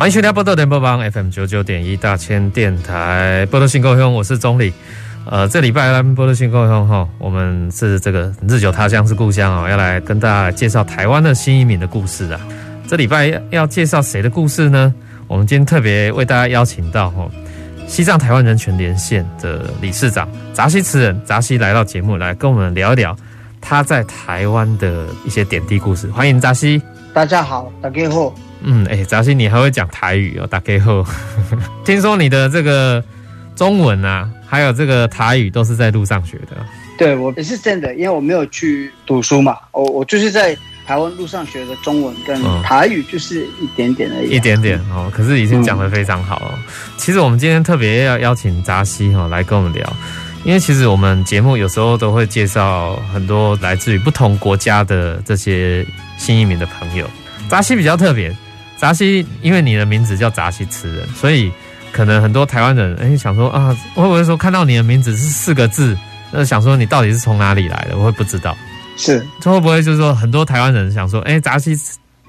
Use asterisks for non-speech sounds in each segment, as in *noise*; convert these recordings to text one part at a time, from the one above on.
欢迎收听《宝岛联播网》FM 九九点一大千电台，宝岛新故乡，我是总理。呃，这礼拜来宝岛新故乡哈，我们是这个日久他乡是故乡啊，要来跟大家介绍台湾的新移民的故事啊。这礼拜要介绍谁的故事呢？我们今天特别为大家邀请到哈西藏台湾人权连线的理事长扎西慈人扎西来到节目来跟我们聊一聊他在台湾的一些点滴故事。欢迎扎西。大家好，大家好。嗯，哎、欸，扎西，你还会讲台语哦？打给后，*laughs* 听说你的这个中文啊，还有这个台语都是在路上学的。对，我也是真的，因为我没有去读书嘛，我我就是在台湾路上学的中文跟台语，就是一点点而已、啊嗯。一点点哦，可是已经讲得非常好哦。嗯、其实我们今天特别要邀请扎西哈来跟我们聊，因为其实我们节目有时候都会介绍很多来自于不同国家的这些新移民的朋友，扎西比较特别。扎西，因为你的名字叫扎西慈人，所以可能很多台湾人哎、欸、想说啊，会不会说看到你的名字是四个字，那想说你到底是从哪里来的？我会不知道。是，这会不会就是说很多台湾人想说，哎、欸，扎西，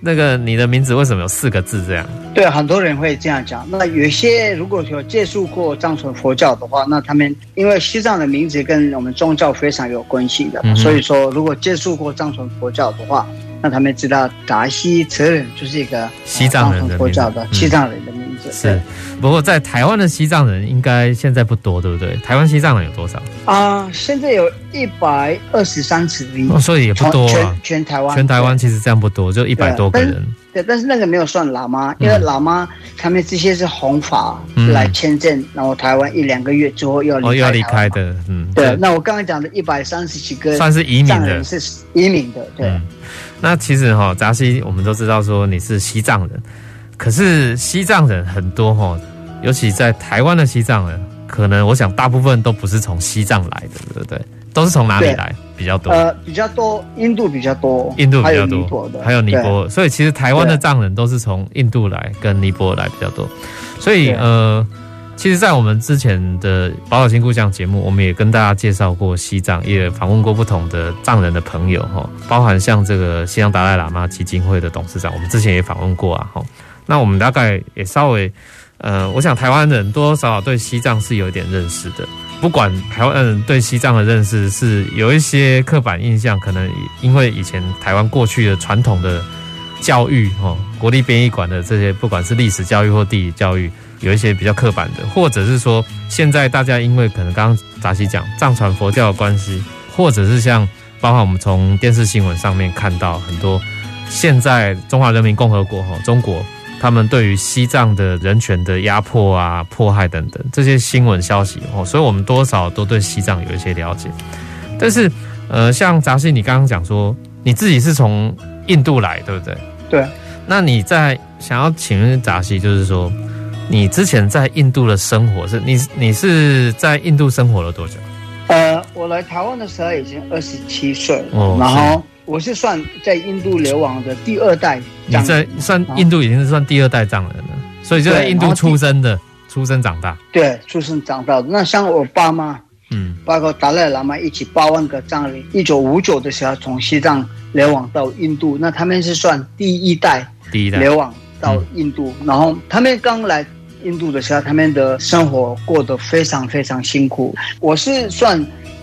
那个你的名字为什么有四个字这样？对，很多人会这样讲。那有些如果说接触过藏传佛教的话，那他们因为西藏的名字跟我们宗教非常有关系的，嗯、所以说如果接触过藏传佛教的话。那他们知道达西哲人就是一个西藏人的名字，西藏人的是，不过在台湾的西藏人应该现在不多，对不对？台湾西藏人有多少啊、呃？现在有一百二十三次，所以也不多啊。全全台湾，全台湾其实这样不多，就一百多个人。对，但是那个没有算喇嘛，因为喇嘛他们这些是弘法来签证，嗯、然后台湾一两个月之后要离开、哦、要离开的。嗯，对。那我刚刚讲的一百三十几个算是移民的，是移民的，对。嗯那其实哈，扎西，我们都知道说你是西藏人，可是西藏人很多哈，尤其在台湾的西藏人，可能我想大部分都不是从西藏来的，对不对？都是从哪里来比较多？呃，比较多，印度比较多，印度比较多，还有尼泊尔，所以其实台湾的藏人都是从印度来跟尼泊尔来比较多，所以呃。其实，在我们之前的《宝岛新故乡》节目，我们也跟大家介绍过西藏，也访问过不同的藏人的朋友哈，包含像这个西藏达赖喇嘛基金会的董事长，我们之前也访问过啊哈。那我们大概也稍微，呃，我想台湾人多多少少对西藏是有一点认识的，不管台湾人对西藏的认识是有一些刻板印象，可能因为以前台湾过去的传统的教育哈，国立编译馆的这些，不管是历史教育或地理教育。有一些比较刻板的，或者是说，现在大家因为可能刚刚扎西讲藏传佛教的关系，或者是像包括我们从电视新闻上面看到很多，现在中华人民共和国哈中国，他们对于西藏的人权的压迫啊、迫害等等这些新闻消息哦，所以我们多少都对西藏有一些了解。但是呃，像杂西，你刚刚讲说你自己是从印度来，对不对？对。那你在想要请问杂西，就是说。你之前在印度的生活是？你你是在印度生活了多久？呃，我来台湾的时候已经二十七岁，哦，然后我是算在印度流亡的第二代。你在算印度已经是算第二代藏人了，所以就在印度出生的，出生长大。对，出生长大的。那像我爸妈，嗯，包括达赖喇嘛一起八万个藏人，一九五九的时候从西藏流亡到印度，那他们是算第一代，第一代流亡到印度，嗯、然后他们刚来。印度的时候，他们的生活过得非常非常辛苦。我是算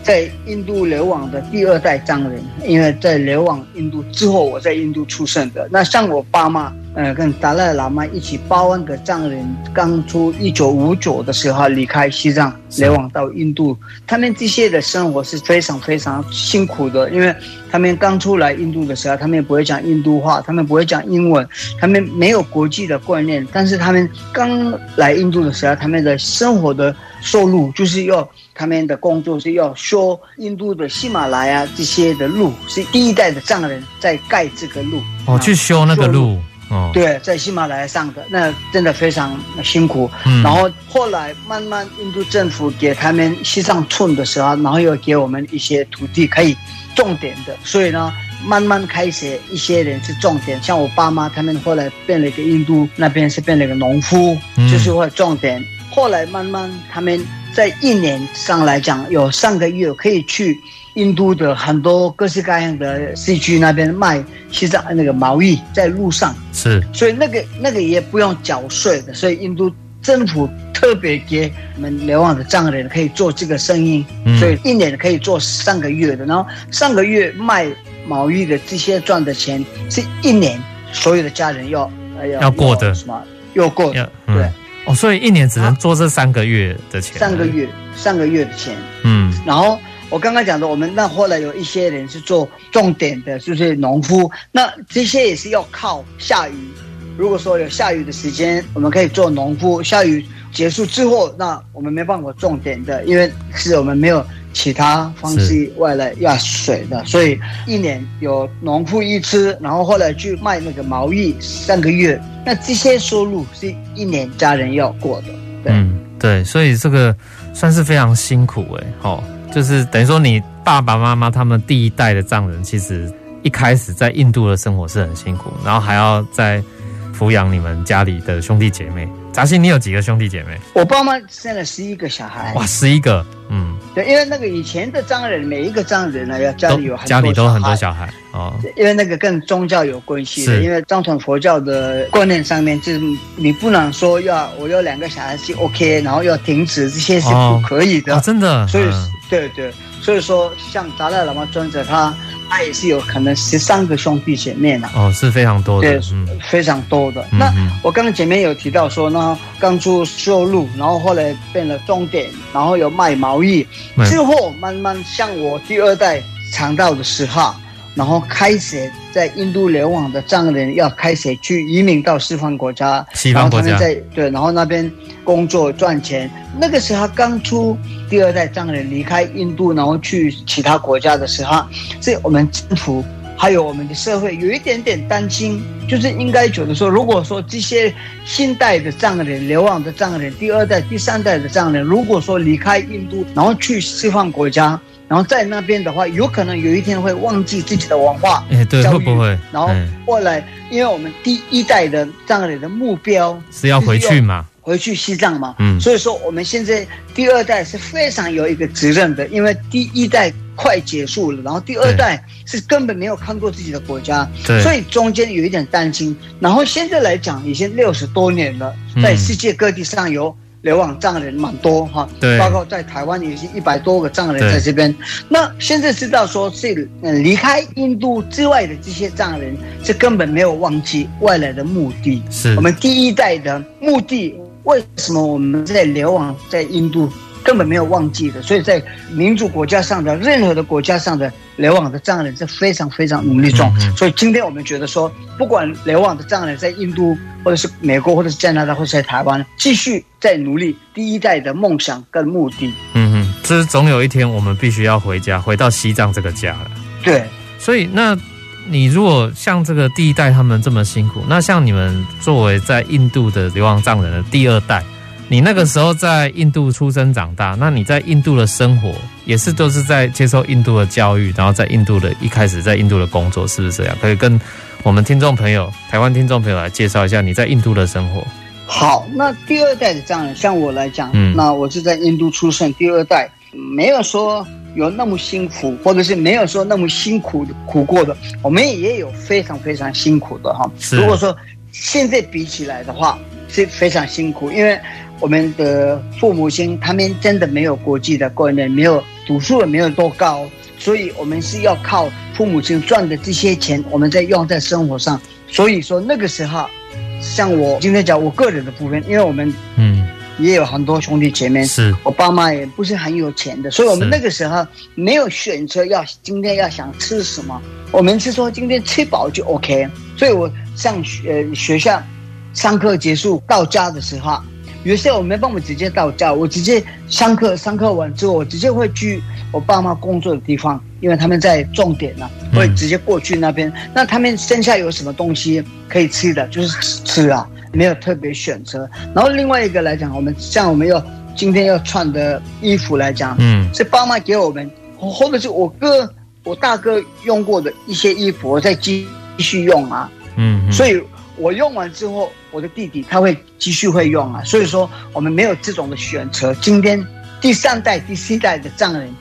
在印度流亡的第二代藏人，因为在流亡印度之后，我在印度出生的。那像我爸妈。呃，跟达赖喇嘛一起八万个藏人，刚出一九五九的时候离开西藏，流往到印度。他们这些的生活是非常非常辛苦的，因为他们刚出来印度的时候，他们也不会讲印度话，他们不会讲英文，他们没有国际的观念。但是他们刚来印度的时候，他们的生活的收入就是要他们的工作是要修印度的喜马拉雅这些的路，是第一代的藏人在盖这个路。哦，去修那个路。哦，对，在喜马拉雅上的，那真的非常辛苦。嗯，然后后来慢慢印度政府给他们西藏村的时候，然后又给我们一些土地可以种田的，所以呢，慢慢开始一些人是种田，像我爸妈他们后来变了一个印度那边是变了一个农夫，嗯、就是会种田。后来慢慢他们在一年上来讲，有上个月可以去。印度的很多各式各样的市区那边卖西藏那个毛衣，在路上。是，所以那个那个也不用缴税的，所以印度政府特别给我们流亡的藏人可以做这个生意，嗯、所以一年可以做三个月的，然后上个月卖毛衣的这些赚的钱，是一年所有的家人要要要过的，什么？要过的，嗯、对。哦，所以一年只能做这三个月的钱，三个月三个月的钱，嗯，然后。我刚刚讲的，我们那后来有一些人是做重点的，就是农夫。那这些也是要靠下雨。如果说有下雨的时间，我们可以做农夫。下雨结束之后，那我们没办法种田的，因为是我们没有其他方式外来压水的，所以一年有农夫一次，然后后来去卖那个毛衣三个月。那这些收入是一年家人要过的。对，嗯，对，所以这个算是非常辛苦哎，好。就是等于说，你爸爸妈妈他们第一代的藏人，其实一开始在印度的生活是很辛苦，然后还要在抚养你们家里的兄弟姐妹。扎西，你有几个兄弟姐妹？我爸妈生了十一个小孩。哇，十一个，嗯，对，因为那个以前的藏人，每一个藏人呢，要家里有很多家里都很多小孩哦。因为那个跟宗教有关系的，因为藏传佛教的观念上面，就是你不能说要我有两个小孩是 OK，然后要停止这些是不可以的，哦哦、真的。所以，嗯、对对，所以说像达赖喇嘛尊者他。他也是有可能十三个兄弟姐妹呢，哦，是非常多的，对，嗯、非常多的。嗯、那我刚刚前面有提到说呢，刚出修路，然后后来变了终点，然后有卖毛衣，之后慢慢像我第二代尝到的时候。然后开始在印度流亡的藏人要开始去移民到西方国家，西方国家在对，然后那边工作赚钱。那个时候刚出第二代藏人离开印度，然后去其他国家的时候，所以我们政府还有我们的社会有一点点担心，就是应该觉得说，如果说这些新代的藏人流亡的藏人，第二代、第三代的藏人，如果说离开印度，然后去西方国家。然后在那边的话，有可能有一天会忘记自己的文化，哎，对，会不会？然后后来，因为我们第一代的藏人的目标是要回去嘛，回去西藏嘛，嗯，所以说我们现在第二代是非常有一个责任的，因为第一代快结束了，然后第二代是根本没有看过自己的国家，对，所以中间有一点担心。然后现在来讲，已经六十多年了，在世界各地上游。流亡藏人蛮多哈，对，包括在台湾也是一百多个藏人在这边。那现在知道说是离开印度之外的这些藏人，是根本没有忘记外来的目的。是我们第一代的目的，为什么我们在流亡在印度？根本没有忘记的，所以在民主国家上的任何的国家上的流亡的藏人是非常非常努力中。嗯嗯，所以今天我们觉得说，不管流亡的藏人在印度，或者是美国，或者是加拿大，或者是在台湾，继续在努力第一代的梦想跟目的。嗯哼，这总有一天我们必须要回家，回到西藏这个家了。对，所以那你如果像这个第一代他们这么辛苦，那像你们作为在印度的流亡藏人的第二代。你那个时候在印度出生长大，那你在印度的生活也是都是在接受印度的教育，然后在印度的一开始在印度的工作，是不是这样？可以跟我们听众朋友、台湾听众朋友来介绍一下你在印度的生活。好，那第二代的藏人，像我来讲，嗯，那我是在印度出生，第二代没有说有那么辛苦，或者是没有说那么辛苦苦过的，我们也有非常非常辛苦的哈。如果说现在比起来的话，是非常辛苦，因为。我们的父母亲，他们真的没有国际的观念，没有读书也没有多高，所以我们是要靠父母亲赚的这些钱，我们在用在生活上。所以说那个时候，像我今天讲我个人的部分，因为我们嗯也有很多兄弟姐妹，是我爸妈也不是很有钱的，所以我们那个时候没有选择要今天要想吃什么，我们是说今天吃饱就 OK。所以我上学学校上课结束到家的时候。有些我没办法直接到家，我直接上课，上课完之后，我直接会去我爸妈工作的地方，因为他们在重点呢。会直接过去那边。那他们剩下有什么东西可以吃的，就是吃啊，没有特别选择。然后另外一个来讲，我们像我们要今天要穿的衣服来讲，嗯，是爸妈给我们，或者是我哥、我大哥用过的一些衣服，我再继续用啊，嗯，所以我用完之后，我的弟弟他会继续会用啊。所以说，我们没有这种的选择。今天第三代、第四代的藏人。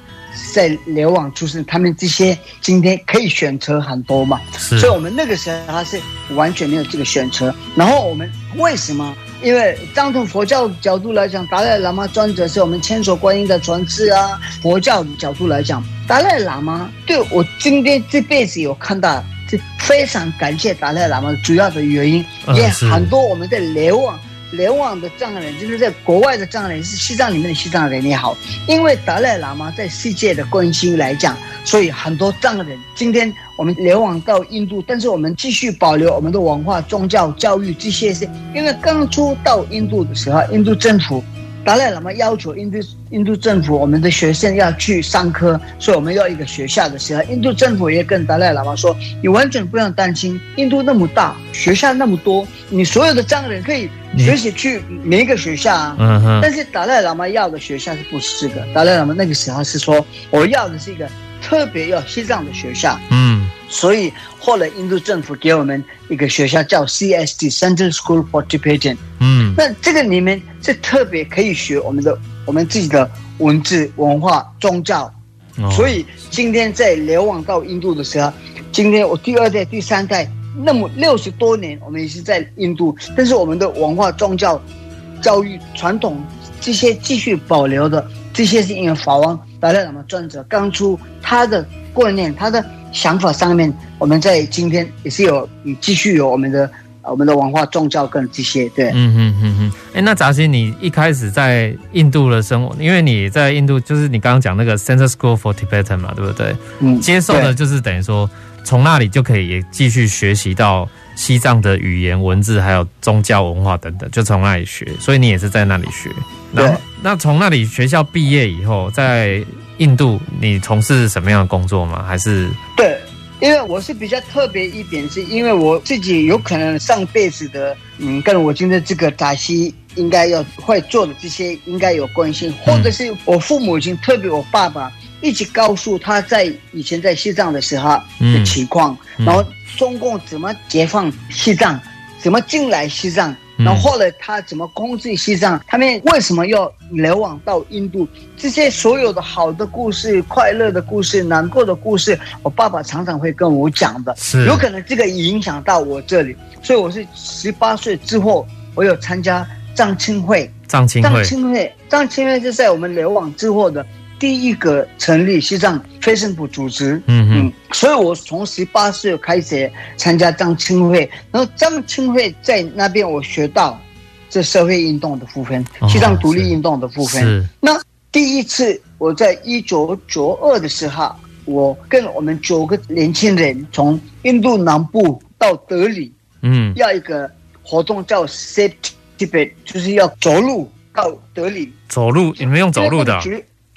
在流亡出生，他们这些今天可以选择很多嘛？所以，我们那个时候他是完全没有这个选择。然后我们为什么？因为藏从佛教角度来讲，达赖喇嘛专者是我们千手观音的传世啊。佛教角度来讲，达赖喇嘛对我今天这辈子有看到，是非常感谢达赖喇嘛的主要的原因，也很多我们在流往。流往的藏人，就是在国外的藏人，是西藏里面的西藏人也好，因为达赖喇嘛在世界的关心来讲，所以很多藏人今天我们流亡到印度，但是我们继续保留我们的文化、宗教、教育这些，是因为刚出到印度的时候，印度政府。达赖喇嘛要求印度印度政府，我们的学生要去上课，所以我们要一个学校的时候，印度政府也跟达赖喇嘛说：“你完全不用担心，印度那么大，学校那么多，你所有的藏人可以随时去每一个学校啊。”嗯哼。但是达赖喇嘛要的学校是不是的？达赖喇嘛那个时候是说：“我要的是一个特别要西藏的学校。”嗯。所以后来印度政府给我们一个学校叫 CST（Central School for Tibetan）。嗯，那这个里面是特别可以学我们的我们自己的文字、文化、宗教。哦。所以今天在流亡到印度的时候，今天我第二代、第三代，那么六十多年，我们也是在印度，但是我们的文化、宗教、教育、传统这些继续保留的，这些是因为法王达赖喇嘛尊者刚出他的观念，他的。想法上面，我们在今天也是有，继续有我们的我们的文化、宗教跟这些，对，嗯嗯嗯嗯。哎，那扎西，你一开始在印度的生活，因为你在印度，就是你刚刚讲那个 Center School for Tibetan 嘛，对不对？嗯，接受的就是等于说，从那里就可以也继续学习到西藏的语言、文字，还有宗教文化等等，就从那里学。所以你也是在那里学。对。那从那里学校毕业以后，在印度，你从事什么样的工作吗？还是对，因为我是比较特别一点，是因为我自己有可能上辈子的，嗯，跟我今天这个扎西应该要会做的这些应该有关系，或者是我父母亲，特别我爸爸一直告诉他在以前在西藏的时候的情况，然后中共怎么解放西藏，怎么进来西藏。然后后来他怎么控制西藏？他们为什么要流亡到印度？这些所有的好的故事、快乐的故事、难过的故事，我爸爸常常会跟我讲的。是，有可能这个影响到我这里，所以我是十八岁之后，我有参加藏青会。藏青会，藏青会，藏青会是在我们流亡之后的。第一个成立西藏非政府组织，嗯嗯，所以我从十八岁开始参加藏青会，然后藏青会在那边我学到这社会运动的部分，西藏独立运动的部分。哦、那第一次我在一九九二的时候，我跟我们九个年轻人从印度南部到德里，嗯，要一个活动叫 Safe Tibet，就是要走路到德里。走路？你们用走路的、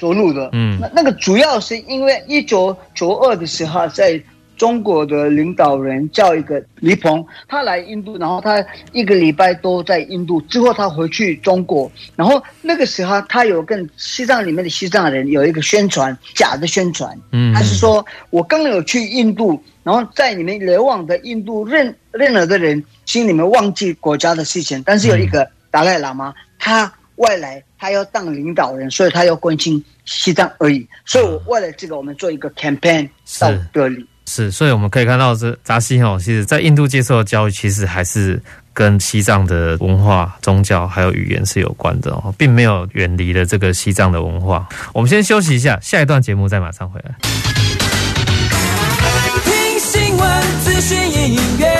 啊？走路的，嗯，那那个主要是因为一九九二的时候，在中国的领导人叫一个李鹏，他来印度，然后他一个礼拜都在印度，之后他回去中国，然后那个时候他有跟西藏里面的西藏人有一个宣传，假的宣传，嗯，他是说我刚有去印度，然后在你们流亡的印度任任何的人心里面忘记国家的事情，但是有一个达赖喇嘛，他。外来，他要当领导人，所以他要关心西藏而已。所以，我为了这个，我们做一个 campaign 到德里。是，所以我们可以看到，这扎西哈，其实在印度接受的教育，其实还是跟西藏的文化、宗教还有语言是有关的哦，并没有远离了这个西藏的文化。我们先休息一下，下一段节目再马上回来。听新闻、资讯、音乐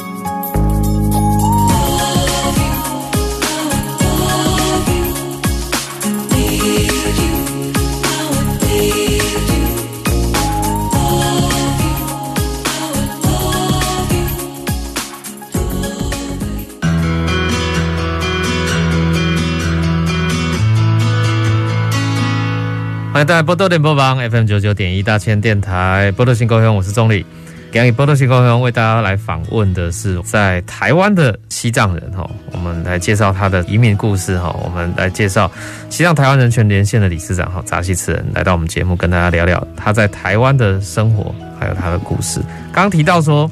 欢迎大家波多联播网 FM 九九点一大千电台波多新高雄，我是钟礼。今日波多新高雄为大家来访问的是在台湾的西藏人哈，我们来介绍他的移民故事哈，我们来介绍西藏台湾人权连线的理事长哈扎西慈仁来到我们节目跟大家聊聊他在台湾的生活还有他的故事。刚提到说。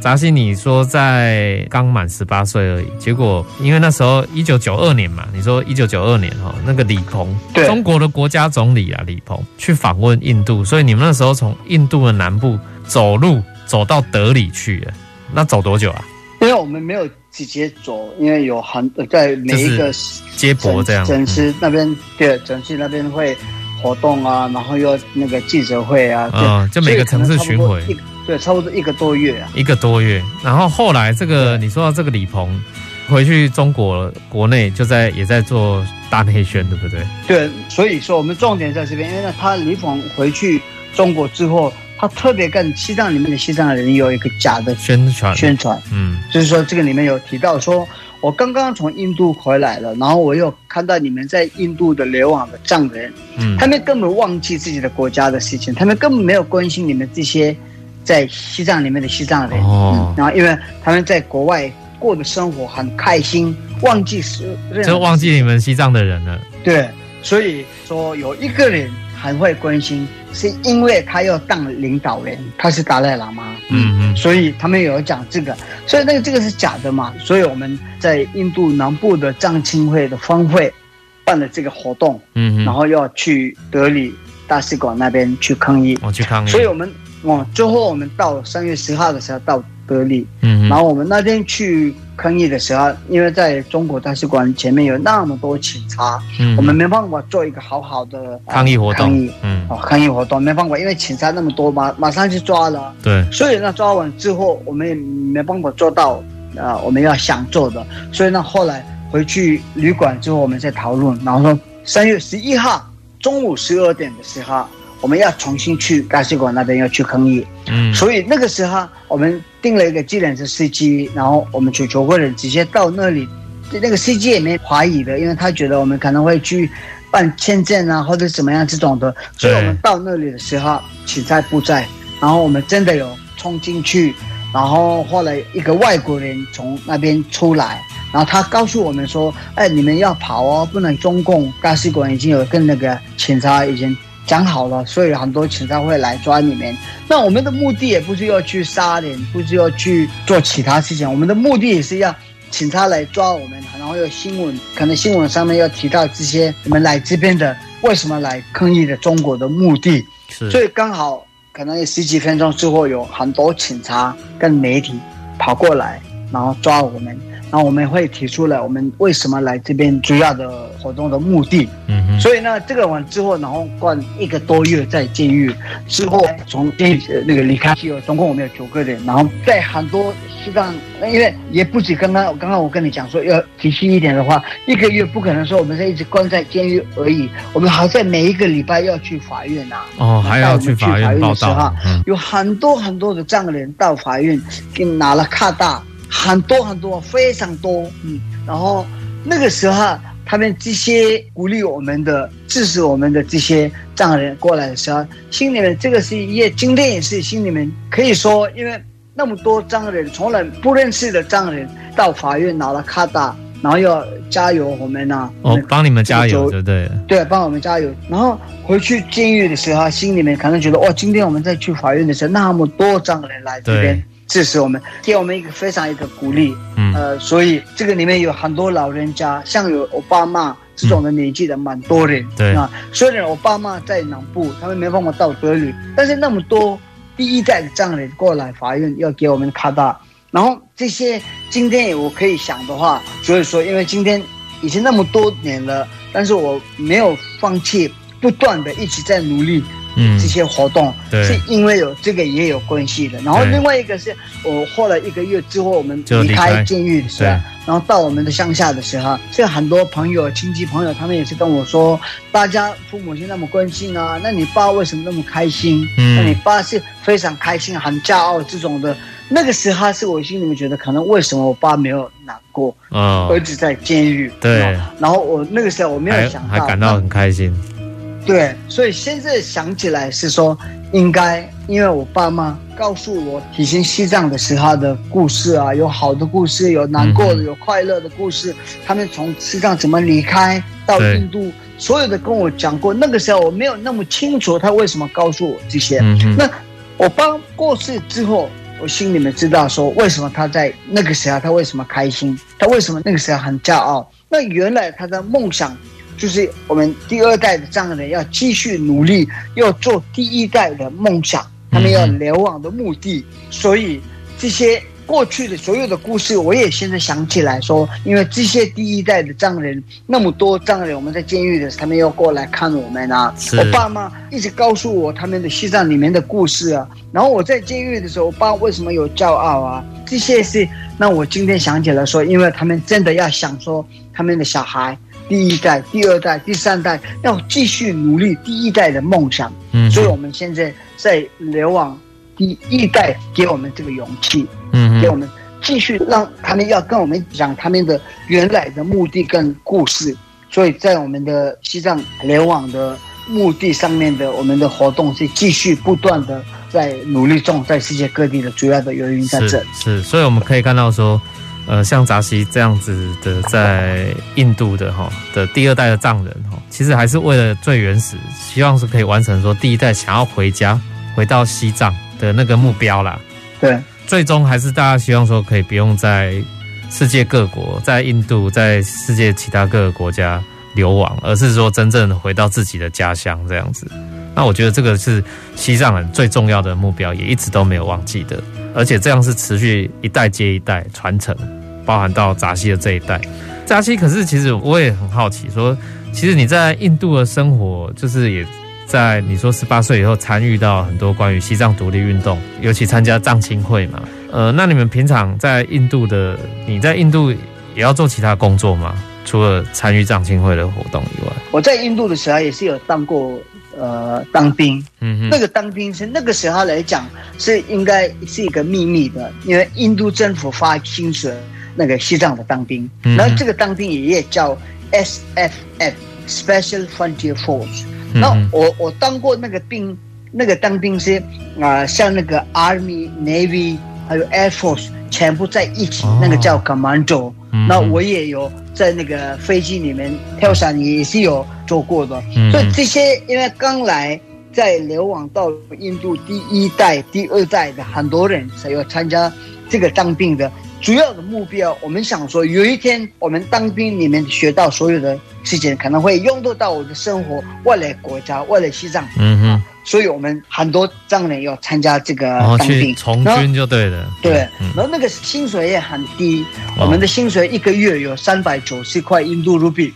扎西，你说在刚满十八岁而已，结果因为那时候一九九二年嘛，你说一九九二年哈，那个李鹏，对，中国的国家总理啊，李鹏去访问印度，所以你们那时候从印度的南部走路走到德里去，那走多久啊？因为我们没有直接走，因为有很在每一个接驳这样，城市那边对，城市那边会活动啊，然后又那个记者会啊，嗯，就每个城市巡回。对，差不多一个多月啊，一个多月。然后后来这个你说到这个李鹏回去中国国内，就在也在做大内宣，对不对？对，所以说我们重点在这边，因为呢，他李鹏回去中国之后，他特别跟西藏里面的西藏人有一个假的宣传宣传，嗯，就是说这个里面有提到说，我刚刚从印度回来了，然后我又看到你们在印度的流亡的藏人，嗯，他们根本忘记自己的国家的事情，他们根本没有关心你们这些。在西藏里面的西藏人，哦嗯、然后因为他们在国外过的生活很开心，忘记是就忘记你们西藏的人了。对，所以说有一个人很会关心，是因为他要当领导人，他是达赖喇嘛。嗯嗯，所以他们有讲这个，所以那个这个是假的嘛？所以我们在印度南部的藏青会的峰会办了这个活动，嗯，然后要去德里大使馆那边去抗议，我去抗议，所以我们。哦，最后我们到三月十号的时候到德里，嗯，然后我们那天去抗议的时候，因为在中国大使馆前面有那么多警察，嗯，我们没办法做一个好好的抗议活动，抗议，嗯，哦，抗议活动没办法，因为警察那么多，马马上就抓了，对，所以呢，抓完之后我们也没办法做到，呃，我们要想做的，所以呢，后来回去旅馆之后，我们再讨论，然后说三月十一号中午十二点的时候。我们要重新去大使馆那边要去抗议，嗯，所以那个时候我们订了一个计程车司机，然后我们就求个人直接到那里，那个司机也没怀疑的，因为他觉得我们可能会去办签证啊或者怎么样这种的，所以我们到那里的时候，警察不在，然后我们真的有冲进去，然后后来一个外国人从那边出来，然后他告诉我们说，哎，你们要跑哦，不能中共大使馆已经有跟那个警察已经。讲好了，所以很多警察会来抓你们。那我们的目的也不是要去杀人，不是要去做其他事情。我们的目的也是要警察来抓我们，然后有新闻，可能新闻上面要提到这些我们来这边的为什么来抗议的中国的目的。所以刚好可能有十几分钟之后，有很多警察跟媒体跑过来，然后抓我们。然后我们会提出来，我们为什么来这边主要的活动的目的。嗯哼。所以呢，这个完之后，然后关一个多月在监狱之后，从监狱那个离开之后，总共我们有九个人。然后在很多西藏，因为也不止刚刚刚刚我跟你讲说要仔细一点的话，一个月不可能说我们是一直关在监狱而已，我们还在每一个礼拜要去法院呐、啊。哦，还要去法院报道。嗯。有很多很多的藏人到法院给拿了卡大。很多很多，非常多，嗯，然后那个时候，他们这些鼓励我们的、支持我们的这些藏人过来的时候，心里面这个是也今天也是心里面可以说，因为那么多藏人从来不认识的藏人到法院拿了卡达，然后要加油我们呢，哦，帮你们加油，对对？对，帮我们加油。然后回去监狱的时候，心里面可能觉得，哇，今天我们再去法院的时候，那么多藏人来这边。支持我们，给我们一个非常一个鼓励，嗯，呃，所以这个里面有很多老人家，像有我爸妈这种的年纪的蛮多人，嗯、对啊。虽然我爸妈在南部，他们没办法到德里，但是那么多第一代的藏人过来法院要给我们卡大，然后这些今天我可以想的话，所以说，因为今天已经那么多年了，但是我没有放弃，不断的一直在努力。嗯，这些活动是因为有这个也有关系的。然后另外一个是我后来一个月之后，我们离开监狱的时候，然后到我们的乡下的时候，这很多朋友、亲戚朋友，他们也是跟我说，大家父母亲那么关心啊，那你爸为什么那么开心？嗯，那你爸是非常开心、很骄傲这种的。那个时候是我心里面觉得，可能为什么我爸没有难过？嗯，儿子在监狱。对。然后我那个时候我没有想到，还感到很开心。对，所以现在想起来是说，应该因为我爸妈告诉我，体验西藏的时候的故事啊，有好的故事，有难过的，有快乐的故事。他们从西藏怎么离开到印度，所有的跟我讲过。那个时候我没有那么清楚他为什么告诉我这些。那我爸过世之后，我心里面知道说，为什么他在那个时候他为什么开心，他为什么那个时候很骄傲。那原来他的梦想。就是我们第二代的藏人要继续努力，要做第一代的梦想，他们要流亡的目的。所以这些过去的所有的故事，我也现在想起来说，因为这些第一代的藏人那么多藏人，我们在监狱的时候，他们要过来看我们啊。我爸妈一直告诉我他们的西藏里面的故事啊。然后我在监狱的时候，我爸为什么有骄傲啊？这些是那我今天想起来说，因为他们真的要想说他们的小孩。第一代、第二代、第三代要继续努力，第一代的梦想。嗯，所以我们现在在流亡第一代给我们这个勇气，嗯，给我们继续让他们要跟我们讲他们的原来的目的跟故事。所以在我们的西藏流亡的目的上面的我们的活动是继续不断的在努力中，在世界各地的主要的原因在这里。是，所以我们可以看到说。呃，像扎西这样子的，在印度的哈的第二代的藏人哈，其实还是为了最原始，希望是可以完成说第一代想要回家，回到西藏的那个目标啦。对，最终还是大家希望说可以不用在世界各国，在印度，在世界其他各个国家流亡，而是说真正回到自己的家乡这样子。那我觉得这个是西藏人最重要的目标，也一直都没有忘记的，而且这样是持续一代接一代传承。包含到扎西的这一代，扎西可是其实我也很好奇，说其实你在印度的生活，就是也在你说十八岁以后参与到很多关于西藏独立运动，尤其参加藏青会嘛。呃，那你们平常在印度的，你在印度也要做其他工作吗？除了参与藏青会的活动以外，我在印度的时候也是有当过呃当兵，嗯哼，那个当兵是那个时候来讲是应该是一个秘密的，因为印度政府发薪水。那个西藏的当兵，然后这个当兵也叫 SFF Special Frontier Force。那我我当过那个兵，那个当兵是啊、呃，像那个 Army、Navy 还有 Air Force 全部在一起，那个叫 Commando。那我也有在那个飞机里面跳伞，也是有做过的。所以这些因为刚来在流亡到印度第一代、第二代的很多人，才有参加这个当兵的。主要的目标，我们想说，有一天我们当兵里面学到所有的事情，可能会用得到我的生活，未来国家，未来西藏。嗯哼，所以我们很多藏人要参加这个当兵，从军就对了。对，然后那个薪水也很低，我们的薪水一个月有三百九十块印度卢比。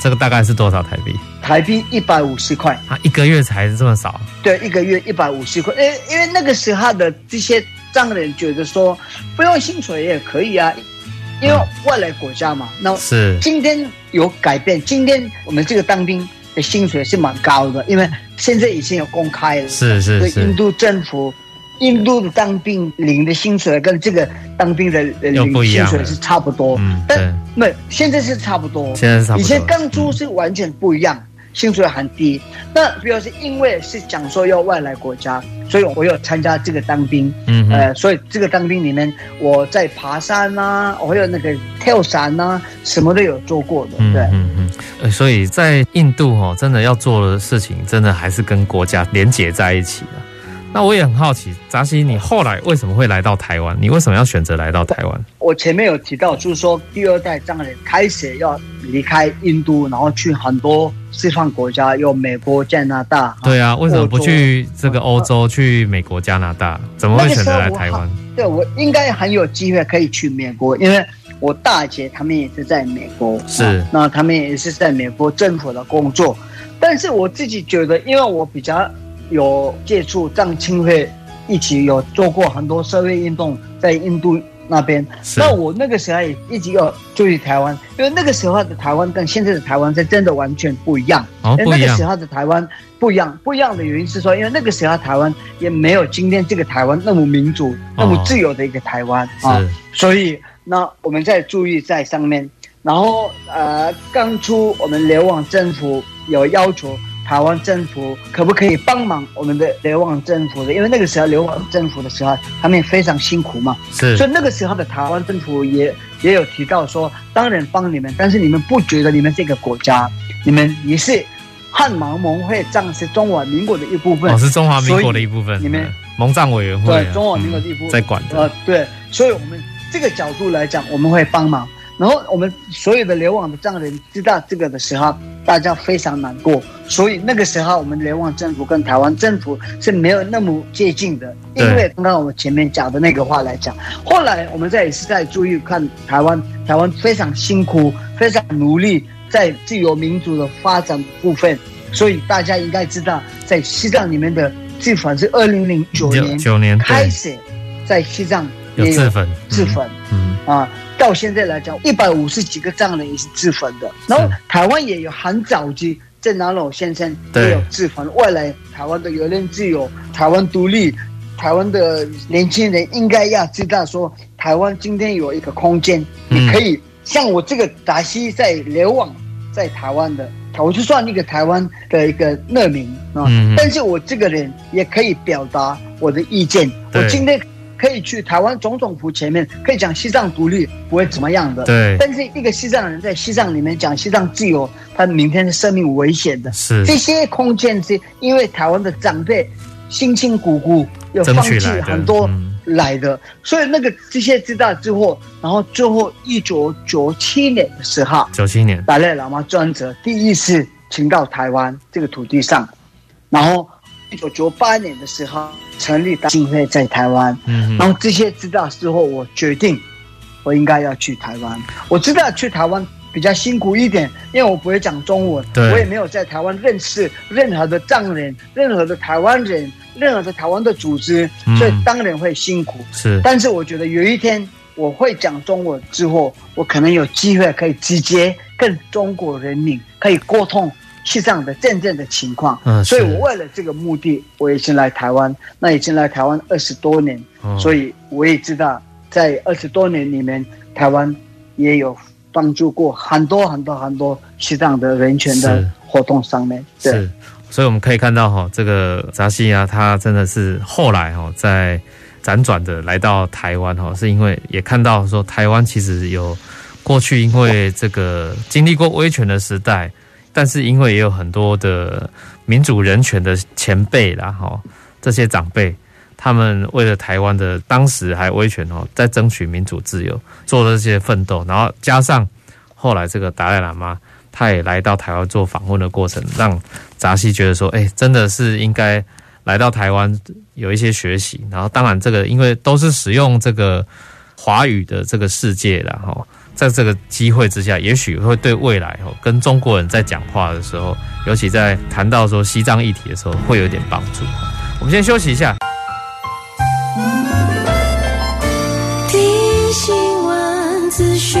这个大概是多少台币？台币一百五十块。啊，一个月才是这么少？对，一个月一百五十块。因因为那个时候的这些。藏人觉得说不用薪水也可以啊，因为外来国家嘛。那是今天有改变，今天我们这个当兵的薪水是蛮高的，因为现在已经有公开了。是是是。印度政府，印度的当兵领的薪水跟这个当兵的领薪水是差不多。嗯，但没现在是差不多。现在是差不多。以前刚出是完全不一样。薪水很低，那主要是因为是讲说要外来国家，所以我有参加这个当兵，嗯，呃，所以这个当兵里面，我在爬山啊，我有那个跳伞啊，什么都有做过的，对，嗯嗯嗯，所以在印度哦，真的要做的事情，真的还是跟国家连结在一起的。那我也很好奇，扎西，你后来为什么会来到台湾？你为什么要选择来到台湾？我前面有提到，就是说第二代藏人开始要离开印度，然后去很多西方国家，有美国、加拿大。对啊，为什么不去这个欧洲？去美国、加拿大？怎么会选择来台湾？对，我应该很有机会可以去美国，因为我大姐他们也是在美国，是，那他们也是在美国政府的工作。但是我自己觉得，因为我比较。有接触藏青会，一起有做过很多社会运动，在印度那边。那我那个时候也一直要注意台湾，因为那个时候的台湾跟现在的台湾是真的完全不一样。哦，不一样。那个时候的台湾不一样，不一样的原因是说，因为那个时候台湾也没有今天这个台湾那么民主、那么自由的一个台湾啊。所以那我们在注意在上面，然后呃，当初我们流亡政府有要求。台湾政府可不可以帮忙我们的流亡政府的？因为那个时候流亡政府的时候，他们也非常辛苦嘛。是，所以那个时候的台湾政府也也有提到说，当然帮你们，但是你们不觉得你们这个国家，你们也是汉蒙盟会藏是中华民国的一部分，哦，是中华民国的一部分。你们蒙藏委员会、啊、对中华民国的一部分、嗯、在管的。呃，对，所以我们这个角度来讲，我们会帮忙。然后我们所有的流亡的藏人知道这个的时候，大家非常难过。所以那个时候，我们流亡政府跟台湾政府是没有那么接近的。因为刚刚我们前面讲的那个话来讲，后来我们在也是在注意看台湾，台湾非常辛苦，非常努力在自由民主的发展部分。所以大家应该知道，在西藏里面的自焚是二零零九年九年开始，在西藏有自焚，自焚，嗯啊。到现在来讲，一百五十几个藏人也是自焚的。然后台湾也有很早期，郑南榕先生也有自焚。未来台湾的言论自由，台湾独立，台湾的年轻人应该要知道说，台湾今天有一个空间，你可以像我这个达西在流亡在台湾的，我就算一个台湾的一个难民啊，但是我这个人也可以表达我的意见。我今天。可以去台湾总统府前面，可以讲西藏独立不会怎么样的。对。但是一个西藏人在西藏里面讲西藏自由，他明天的生命危险的。是。这些空间是因为台湾的长辈辛辛苦苦要放弃很多来的，嗯、所以那个这些知道之后，然后最后一九九七年的时候，九七年，达赖喇嘛专车第一次请到台湾这个土地上，然后。一九九八年的时候成立基金会在台湾，嗯，然后这些知道之后，我决定我应该要去台湾。我知道去台湾比较辛苦一点，因为我不会讲中文，对，我也没有在台湾认识任何的藏人、任何的台湾人、任何的台湾的组织，所以当然会辛苦。是，但是我觉得有一天我会讲中文之后，我可能有机会可以直接跟中国人民可以沟通。西藏的真正的情况，嗯，所以我为了这个目的，我已经来台湾，那已经来台湾二十多年，嗯，所以我也知道，在二十多年里面，台湾也有帮助过很多很多很多西藏的人权的活动上面，对，是，所以我们可以看到哈，这个扎西亚，他真的是后来哈，在辗转的来到台湾哈，是因为也看到说台湾其实有过去因为这个经历过威权的时代。但是因为也有很多的民主人权的前辈啦，哈，这些长辈，他们为了台湾的当时还威权哦，在争取民主自由，做了这些奋斗，然后加上后来这个达赖喇嘛，他也来到台湾做访问的过程，让扎西觉得说，哎，真的是应该来到台湾有一些学习。然后当然这个因为都是使用这个华语的这个世界啦，哈。在这个机会之下，也许会对未来哦，跟中国人在讲话的时候，尤其在谈到说西藏议题的时候，会有点帮助。我们先休息一下。听新闻资讯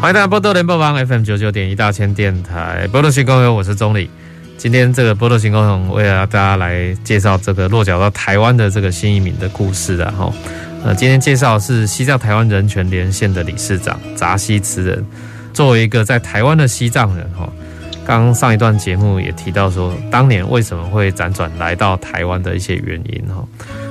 欢迎大家波多联播网 FM 九九点一大千电台波多新公园，我是宗澧。今天这个波多新公园为了大家来介绍这个落脚到台湾的这个新移民的故事的哈。呃，今天介绍是西藏台湾人权连线的理事长扎西慈仁。作为一个在台湾的西藏人哈，刚上一段节目也提到说，当年为什么会辗转来到台湾的一些原因哈。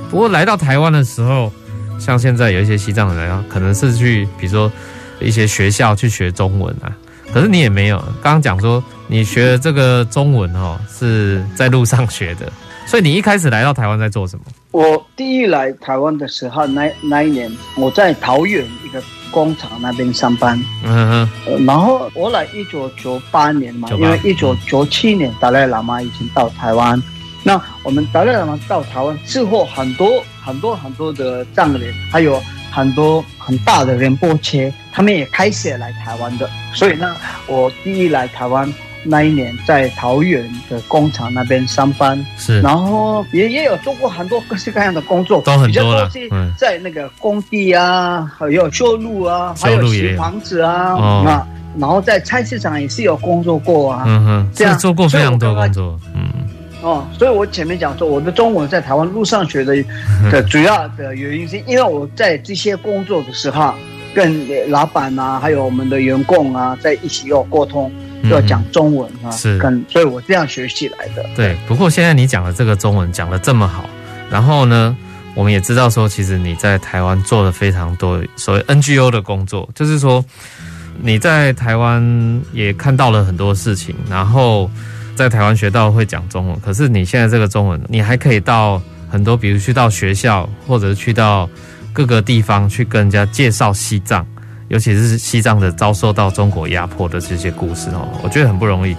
不过来到台湾的时候，像现在有一些西藏人啊，可能是去比如说。一些学校去学中文啊，可是你也没有。刚刚讲说你学的这个中文哦，是在路上学的，所以你一开始来到台湾在做什么？我第一来台湾的时候，那那一年我在桃园一个工厂那边上班。嗯哼。然后我来一九九八年嘛，因为一九九七年达赖喇嘛已经到台湾。那我们达赖喇嘛到台湾之后，很多很多很多的藏人，还有很多很大的仁波切，他们也开始来台湾的。所以呢，我第一来台湾。那一年在桃园的工厂那边上班，是，然后也也有做过很多各式各样的工作，都很多了。在那个工地啊，还有修路啊，还有洗房子啊，啊，然后在菜市场也是有工作过啊，嗯哼，这样做过非常多工作，嗯，哦，所以我前面讲说我的中文在台湾路上学的 *laughs* 的主要的原因是因为我在这些工作的时候跟老板啊，还有我们的员工啊，在一起要沟通。要讲中文啊，是，跟所以我这样学起来的。对，不过现在你讲的这个中文讲的这么好，然后呢，我们也知道说，其实你在台湾做了非常多所谓 NGO 的工作，就是说你在台湾也看到了很多事情，然后在台湾学到会讲中文。可是你现在这个中文，你还可以到很多，比如去到学校，或者是去到各个地方去跟人家介绍西藏。尤其是西藏的遭受到中国压迫的这些故事哦，我觉得很不容易。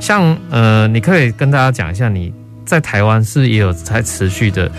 像呃，你可以跟大家讲一下，你在台湾是也有在持续的，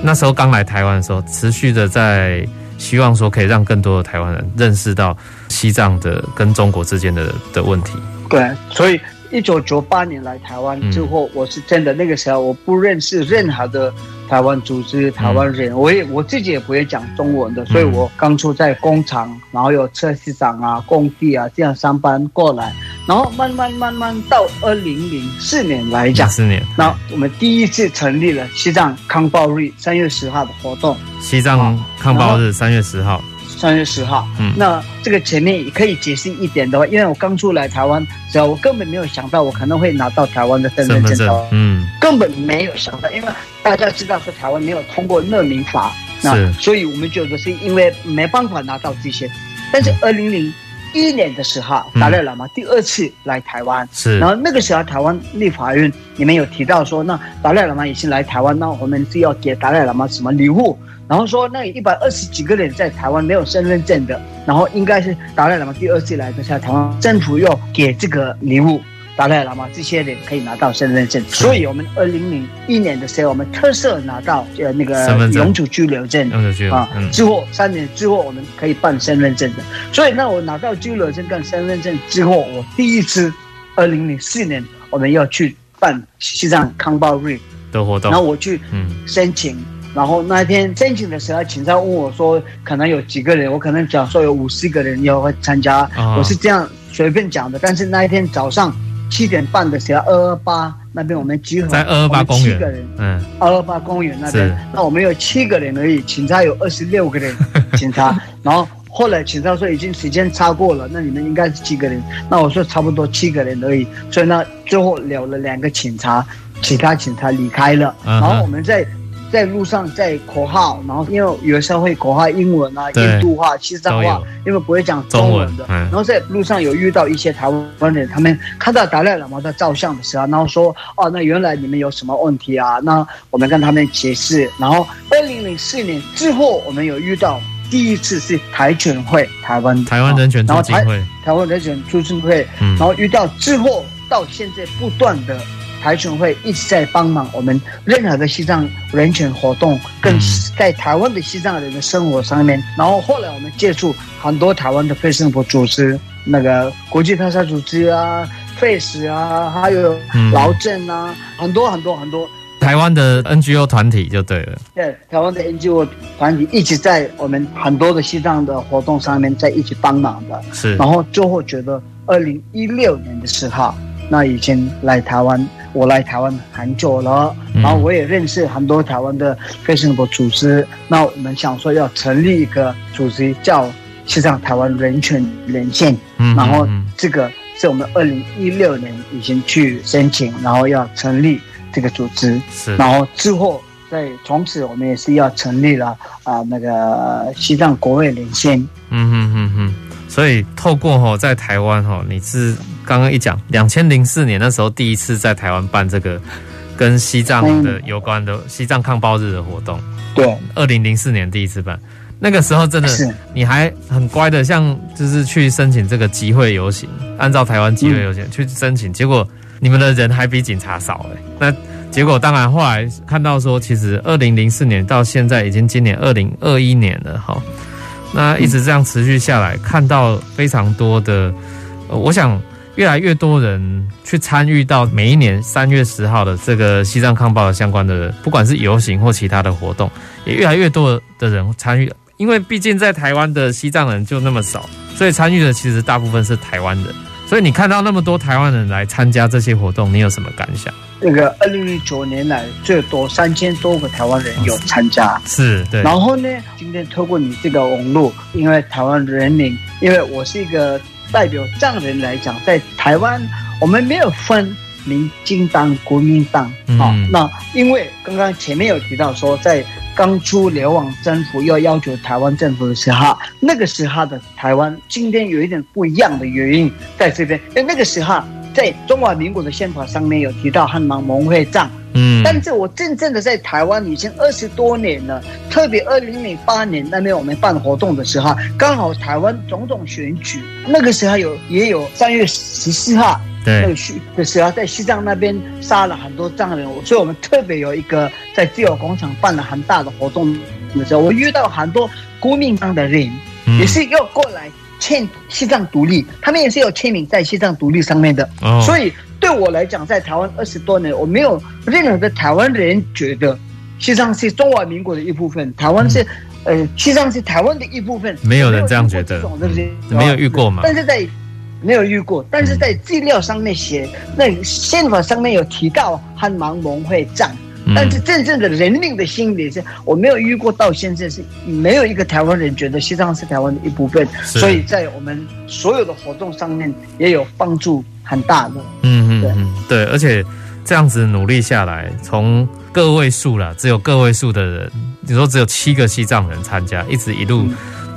那时候刚来台湾的时候，持续的在希望说可以让更多的台湾人认识到西藏的跟中国之间的的问题。对，所以。一九九八年来台湾之后，我是真的那个时候我不认识任何的台湾组织、台湾人，我也我自己也不会讲中文的，所以我刚出在工厂，然后有车市长啊、工地啊这样上班过来，然后慢慢慢慢到二零零四年来讲，四年，那我们第一次成立了西藏康报日三月十号的活动，西藏康报日三月十号。三月十号，嗯，那这个前面也可以解释一点的话，因为我刚出来台湾，只要我根本没有想到我可能会拿到台湾的身份证，嗯，根本没有想到，因为大家知道说台湾没有通过乐民法，那所以我们觉得是因为没办法拿到这些。但是二零零一年的时候，达赖喇嘛第二次来台湾，是，然后那个时候台湾立法院里面有提到说，那达赖喇嘛已经来台湾，那我们是要给达赖喇嘛什么礼物？然后说，那一百二十几个人在台湾没有身份证的，然后应该是达赖喇嘛第二次来的时候，台湾政府又给这个礼物，达赖喇嘛这些人可以拿到身份证。所以我们二零零一年的时候，我们特色拿到呃那个永久居留证啊，之后三年之后我们可以办身份证的。所以那我拿到居留证跟身份证之后，我第一次二零零四年我们要去办西藏康巴日的活动，然后我去申请。然后那天申请的时候，警察问我说：“可能有几个人？”我可能讲说有五十个人要会参加，哦、我是这样随便讲的。但是那一天早上七点半的时候，二二八那边我们集合，在二二八公园，七个人，嗯，二二八公园那边，那我们有七个人而已，警察有二十六个人，*laughs* 警察。然后后来警察说已经时间超过了，那你们应该是七个人？那我说差不多七个人而已。所以呢，最后留了两个警察，其他警察离开了。然后我们在。在路上在口号，然后因为有时候会口号英文啊、印度话、西藏话，因为不会讲中文的。然后在路上有遇到一些台湾人，他们看到达赖喇嘛的照相的时候，然后说：“哦，那原来你们有什么问题啊？”那我们跟他们解释。然后二零零四年之后，我们有遇到第一次是台全会，台湾台湾人权促进会，台湾人权促进会，然后遇到之后到现在不断的。台权会一直在帮忙我们任何的西藏人权活动，跟在台湾的西藏人的生活上面。然后后来我们接触很多台湾的非政府组织，那个国际特赦组织啊、FACE 啊，还有劳政啊，很多很多很多。台湾的 NGO 团体就对了。对，台湾的 NGO 团体一直在我们很多的西藏的活动上面在一起帮忙的。是。然后最后觉得，二零一六年的时候，那已经来台湾。我来台湾很久了，然后我也认识很多台湾的非政府组织。那我们想说要成立一个组织，叫西藏台湾人权连线。然后这个是我们二零一六年已经去申请，然后要成立这个组织。是，然后之后在从此我们也是要成立了啊那个西藏国卫连线。嗯嗯嗯嗯。所以透过哈在台湾哈，你是刚刚一讲，两千零四年那时候第一次在台湾办这个跟西藏的有关的西藏抗暴日的活动。对，二零零四年第一次办，那个时候真的你还很乖的，像就是去申请这个集会游行，按照台湾集会游行去申请，结果你们的人还比警察少哎。那结果当然后来看到说，其实二零零四年到现在已经今年二零二一年了哈，那一直这样持续下来，看到非常多的，我想。越来越多人去参与到每一年三月十号的这个西藏抗暴的相关的，不管是游行或其他的活动，也越来越多的人参与。因为毕竟在台湾的西藏人就那么少，所以参与的其实大部分是台湾人。所以你看到那么多台湾人来参加这些活动，你有什么感想？那个二零零九年来最多三千多个台湾人有参加，是对。然后呢，今天透过你这个网络，因为台湾人民，因为我是一个。代表藏人来讲，在台湾我们没有分民进党、国民党啊、嗯哦。那因为刚刚前面有提到说，在刚出流亡政府要要求台湾政府的时候，那个时候的台湾今天有一点不一样的原因在这边。因为那个时候在中华民国的宪法上面有提到汉蒙蒙会藏。嗯，但是我真正的在台湾已经二十多年了，特别二零零八年那边我们办活动的时候，刚好台湾总统选举，那个时候有也有三月十四号，对，那个时候在西藏那边杀了很多藏人，所以我们特别有一个在自由广场办了很大的活动的时候，我遇到很多国民党的人，也是要过来签西藏独立，他们也是有签名在西藏独立上面的，哦，所以。对我来讲，在台湾二十多年，我没有任何的台湾人觉得西藏是中华民国的一部分，台湾是，呃，西藏是台湾的一部分。没有人这样觉得，没有遇过嘛？但是在没有遇过，但是在资料上面写，那宪法上面有提到汉蒙蒙会藏，但是真正的人民的心理是，我没有遇过，到现在是没有一个台湾人觉得西藏是台湾的一部分，所以在我们所有的活动上面也有帮助。很大的，嗯嗯嗯，对，而且这样子努力下来，从个位数啦，只有个位数的人，你说只有七个西藏人参加，一直一路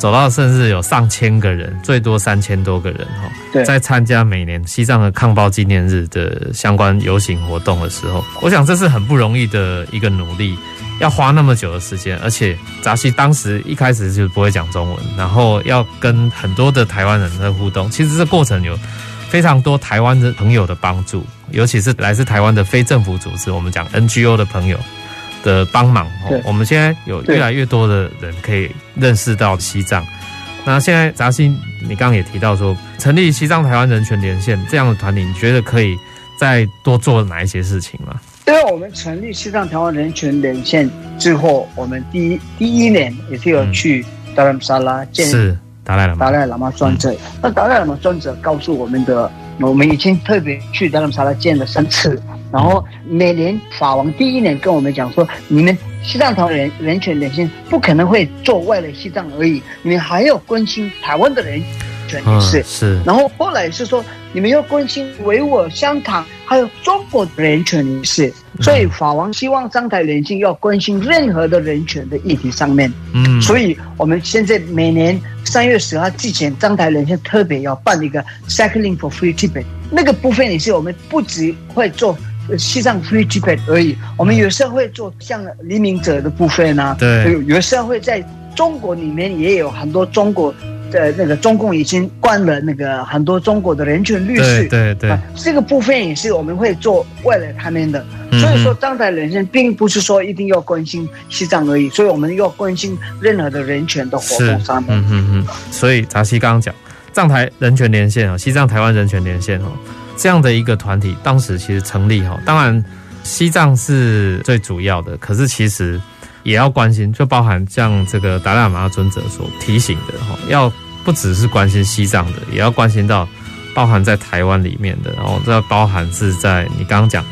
走到甚至有上千个人，最多三千多个人哈，在参加每年西藏的抗暴纪念日的相关游行活动的时候，我想这是很不容易的一个努力，要花那么久的时间，而且扎西当时一开始就不会讲中文，然后要跟很多的台湾人在互动，其实这过程有。非常多台湾的朋友的帮助，尤其是来自台湾的非政府组织，我们讲 NGO 的朋友的帮忙。我们现在有越来越多的人可以认识到西藏。那现在扎西，你刚刚也提到说，成立西藏台湾人权连线这样的团体，你觉得可以再多做哪一些事情吗？因为我们成立西藏台湾人权连线之后，我们第一第一年也是有去达兰萨拉见。是。达赖喇嘛，达赖喇嘛尊者。那达赖喇嘛尊者告诉我们的，我们已经特别去达兰萨拉见了三次。然后每年法王第一年跟我们讲说，你们西藏台湾人人权连线不可能会做为了西藏而已，你们还要关心台湾的人权也是。是。然后后来是说，你们要关心维吾尔、香港还有中国的人权也是。所以法王希望上台连线要关心任何的人权的议题上面。嗯。所以我们现在每年。三月十号之前，张台人先特别要办一个 Cycling for Free Tibet，那个部分也是我们不只会做西藏 Free Tibet 而已，我们有时候会做像黎明者的部分啊，对，有时候会在中国里面也有很多中国的那个中共已经关了那个很多中国的人权律师，对对对，这个部分也是我们会做为了他们的。所以说，当代人生并不是说一定要关心西藏而已，所以我们要关心任何的人权的活动上面。嗯嗯嗯。所以扎西刚刚讲藏台人权连线啊，西藏台湾人权连线哦，这样的一个团体，当时其实成立哈，当然西藏是最主要的，可是其实也要关心，就包含像这个达赖喇嘛尊者所提醒的哈，要不只是关心西藏的，也要关心到包含在台湾里面的，然后这包含是在你刚刚讲。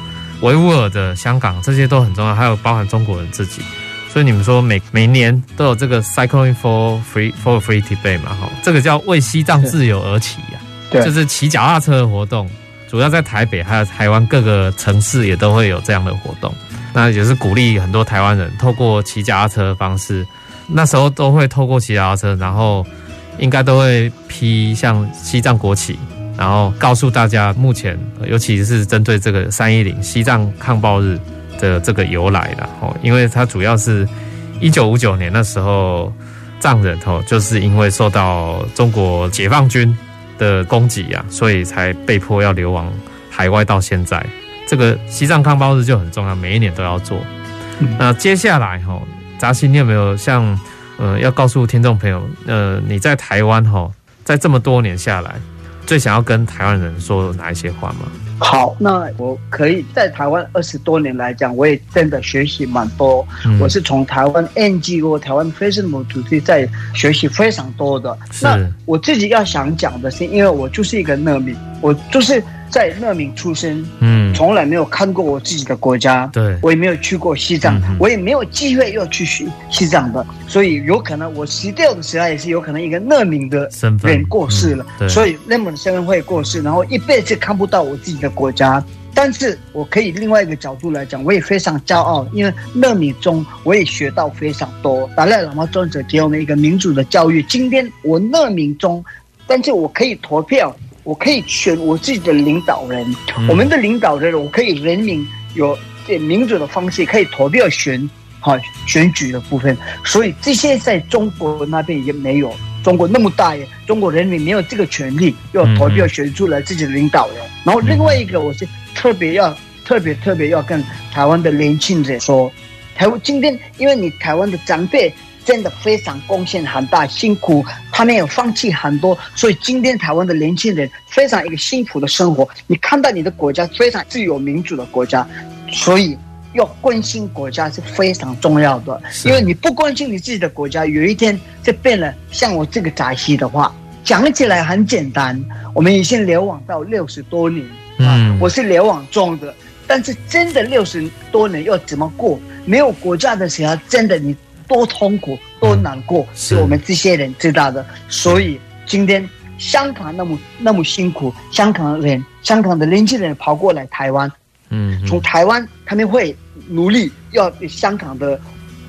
维吾尔的香港这些都很重要，还有包含中国人自己，所以你们说每每年都有这个 Cycling for Free for Free Tibet 嘛，哈，这个叫为西藏自由而起呀，对，就是骑脚踏车的活动，主要在台北还有台湾各个城市也都会有这样的活动，那也是鼓励很多台湾人透过骑脚踏车的方式，那时候都会透过骑脚踏车，然后应该都会披像西藏国旗。然后告诉大家，目前尤其是针对这个三一零西藏抗暴日的这个由来的哦，因为它主要是一九五九年那时候藏人哦，就是因为受到中国解放军的攻击呀，所以才被迫要流亡海外到现在。这个西藏抗暴日就很重要，每一年都要做。那接下来哈，扎西，你有没有像呃要告诉听众朋友，呃你在台湾哈，在这么多年下来，最想要跟台湾人说哪一些话吗？好，那我可以在台湾二十多年来讲，我也真的学习蛮多。嗯、我是从台湾 NGO、台湾非政府组织在学习非常多的。那我自己要想讲的是，因为我就是一个难民，我就是。在乐民出生，嗯，从来没有看过我自己的国家，对，我也没有去过西藏，嗯、我也没有机会要去西西藏的，所以有可能我死掉的时候也是有可能一个乐民的人过世了，嗯、所以难民的身份会过世，然后一辈子看不到我自己的国家。但是我可以另外一个角度来讲，我也非常骄傲，因为乐民中我也学到非常多。达赖喇嘛尊者给我们一个民主的教育。今天我乐民中，但是我可以投票。我可以选我自己的领导人，嗯、我们的领导人，我可以人民有民主的方式可以投票选，好选举的部分。所以这些在中国那边也没有，中国那么大耶，中国人民没有这个权利要投票选出来自己的领导人。嗯、然后另外一个，我是特别要特别特别要跟台湾的年轻人说，台湾今天因为你台湾的长辈。真的非常贡献很大，辛苦，他们有放弃很多，所以今天台湾的年轻人非常一个幸福的生活。你看到你的国家非常自由民主的国家，所以要关心国家是非常重要的。因为你不关心你自己的国家，有一天就变了。像我这个扎西的话，讲起来很简单，我们已经流亡到六十多年，嗯，我是流亡中的，但是真的六十多年要怎么过？没有国家的时候，真的你。多痛苦，多难过，是。我们这些人知道的。所以今天香港那么那么辛苦，香港人、香港的年轻人跑过来台湾，嗯，从台湾他们会努力要香港的，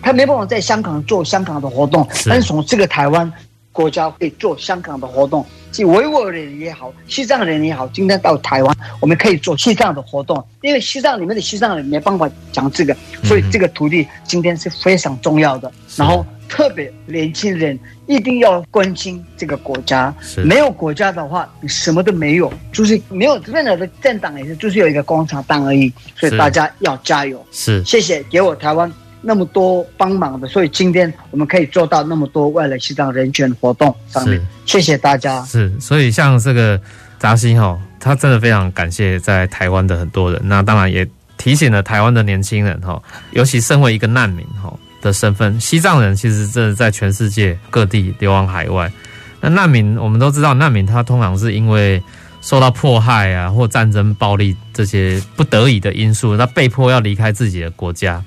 他没办法在香港做香港的活动，但是从这个台湾国家会做香港的活动。是维吾尔人也好，西藏人也好，今天到台湾，我们可以做西藏的活动，因为西藏里面的西藏人没办法讲这个，所以这个土地今天是非常重要的。然后特别年轻人一定要关心这个国家，没有国家的话，你什么都没有，就是没有任何的政党也是，就是有一个共产党而已。所以大家要加油。是，谢谢给我台湾。那么多帮忙的，所以今天我们可以做到那么多为了西藏人权活动上面，谢谢大家。是，所以像这个扎西哈，他真的非常感谢在台湾的很多人。那当然也提醒了台湾的年轻人哈，尤其身为一个难民哈的身份，西藏人其实真的在全世界各地流亡海外。那难民我们都知道，难民他通常是因为受到迫害啊，或战争暴力这些不得已的因素，他被迫要离开自己的国家。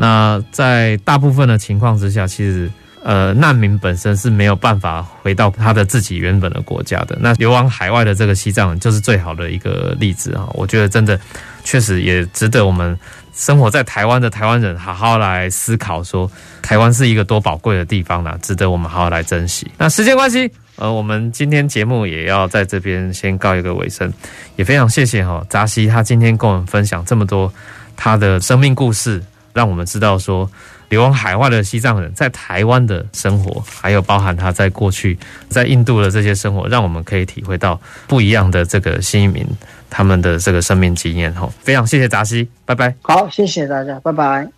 那在大部分的情况之下，其实呃难民本身是没有办法回到他的自己原本的国家的。那流亡海外的这个西藏就是最好的一个例子啊！我觉得真的确实也值得我们生活在台湾的台湾人好好来思考，说台湾是一个多宝贵的地方呢，值得我们好好来珍惜。那时间关系，呃，我们今天节目也要在这边先告一个尾声，也非常谢谢哈扎西他今天跟我们分享这么多他的生命故事。让我们知道说，流亡海外的西藏人在台湾的生活，还有包含他在过去在印度的这些生活，让我们可以体会到不一样的这个新移民他们的这个生命经验。哈，非常谢谢扎西，拜拜。好，谢谢大家，拜拜。